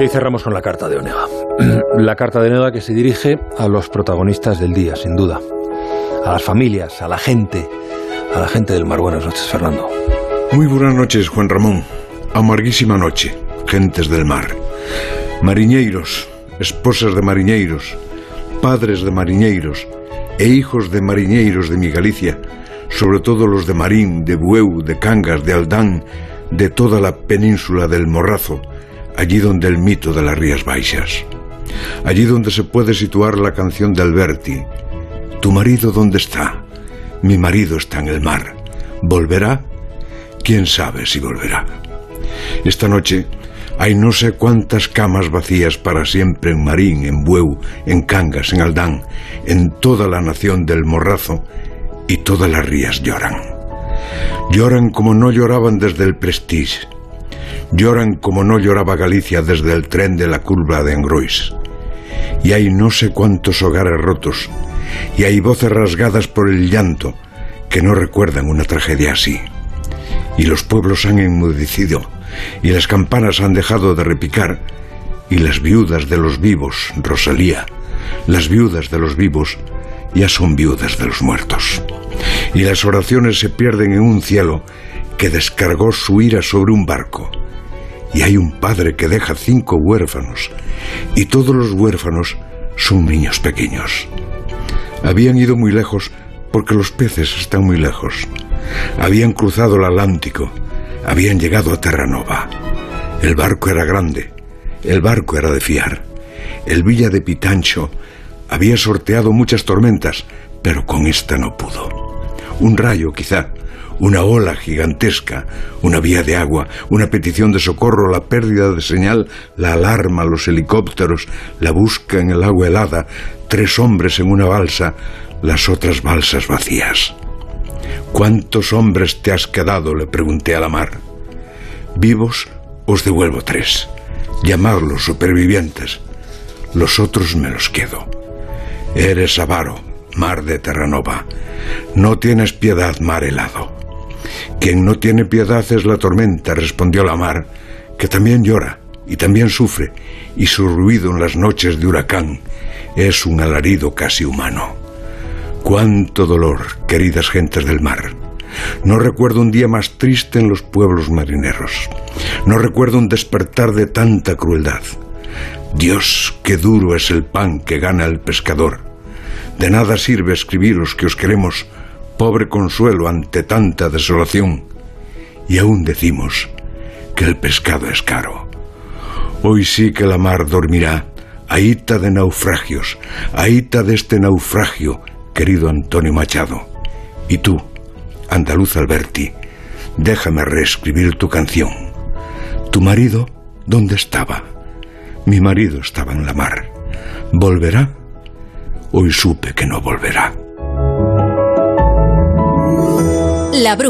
Y cerramos con la carta de Onega. La carta de Onega que se dirige a los protagonistas del día, sin duda. A las familias, a la gente, a la gente del mar. Buenas noches, Fernando. Muy buenas noches, Juan Ramón. Amarguísima noche, gentes del mar. Mariñeiros, esposas de mariñeiros, padres de mariñeiros e hijos de mariñeiros de mi Galicia, sobre todo los de Marín, de Bueu, de Cangas, de Aldán, de toda la península del Morrazo, allí donde el mito de las Rías Baixas, allí donde se puede situar la canción de Alberti. ¿Tu marido dónde está? Mi marido está en el mar. ¿Volverá? ¿Quién sabe si volverá? Esta noche hay no sé cuántas camas vacías para siempre en Marín, en Bueu, en Cangas, en Aldán, en toda la nación del Morrazo, y todas las rías lloran. Lloran como no lloraban desde el Prestige Lloran como no lloraba Galicia desde el tren de la curva de Engrois. Y hay no sé cuántos hogares rotos, y hay voces rasgadas por el llanto que no recuerdan una tragedia así. Y los pueblos han enmudecido, y las campanas han dejado de repicar, y las viudas de los vivos, Rosalía, las viudas de los vivos, ya son viudas de los muertos. Y las oraciones se pierden en un cielo que descargó su ira sobre un barco y hay un padre que deja cinco huérfanos, y todos los huérfanos son niños pequeños. Habían ido muy lejos porque los peces están muy lejos. Habían cruzado el Atlántico, habían llegado a Terranova. El barco era grande, el barco era de fiar. El Villa de Pitancho había sorteado muchas tormentas, pero con esta no pudo. Un rayo, quizá, una ola gigantesca, una vía de agua, una petición de socorro, la pérdida de señal, la alarma, los helicópteros, la busca en el agua helada, tres hombres en una balsa, las otras balsas vacías. ¿Cuántos hombres te has quedado? le pregunté a la mar. Vivos os devuelvo tres. Llamadlos supervivientes. Los otros me los quedo. Eres avaro, mar de Terranova. No tienes piedad, mar helado. Quien no tiene piedad es la tormenta, respondió la mar, que también llora y también sufre, y su ruido en las noches de huracán es un alarido casi humano. Cuánto dolor, queridas gentes del mar. No recuerdo un día más triste en los pueblos marineros. No recuerdo un despertar de tanta crueldad. Dios, qué duro es el pan que gana el pescador. De nada sirve escribiros que os queremos pobre consuelo ante tanta desolación. Y aún decimos que el pescado es caro. Hoy sí que la mar dormirá, ahita de naufragios, ahita de este naufragio, querido Antonio Machado. Y tú, andaluz Alberti, déjame reescribir tu canción. ¿Tu marido dónde estaba? Mi marido estaba en la mar. ¿Volverá? Hoy supe que no volverá. La bruja.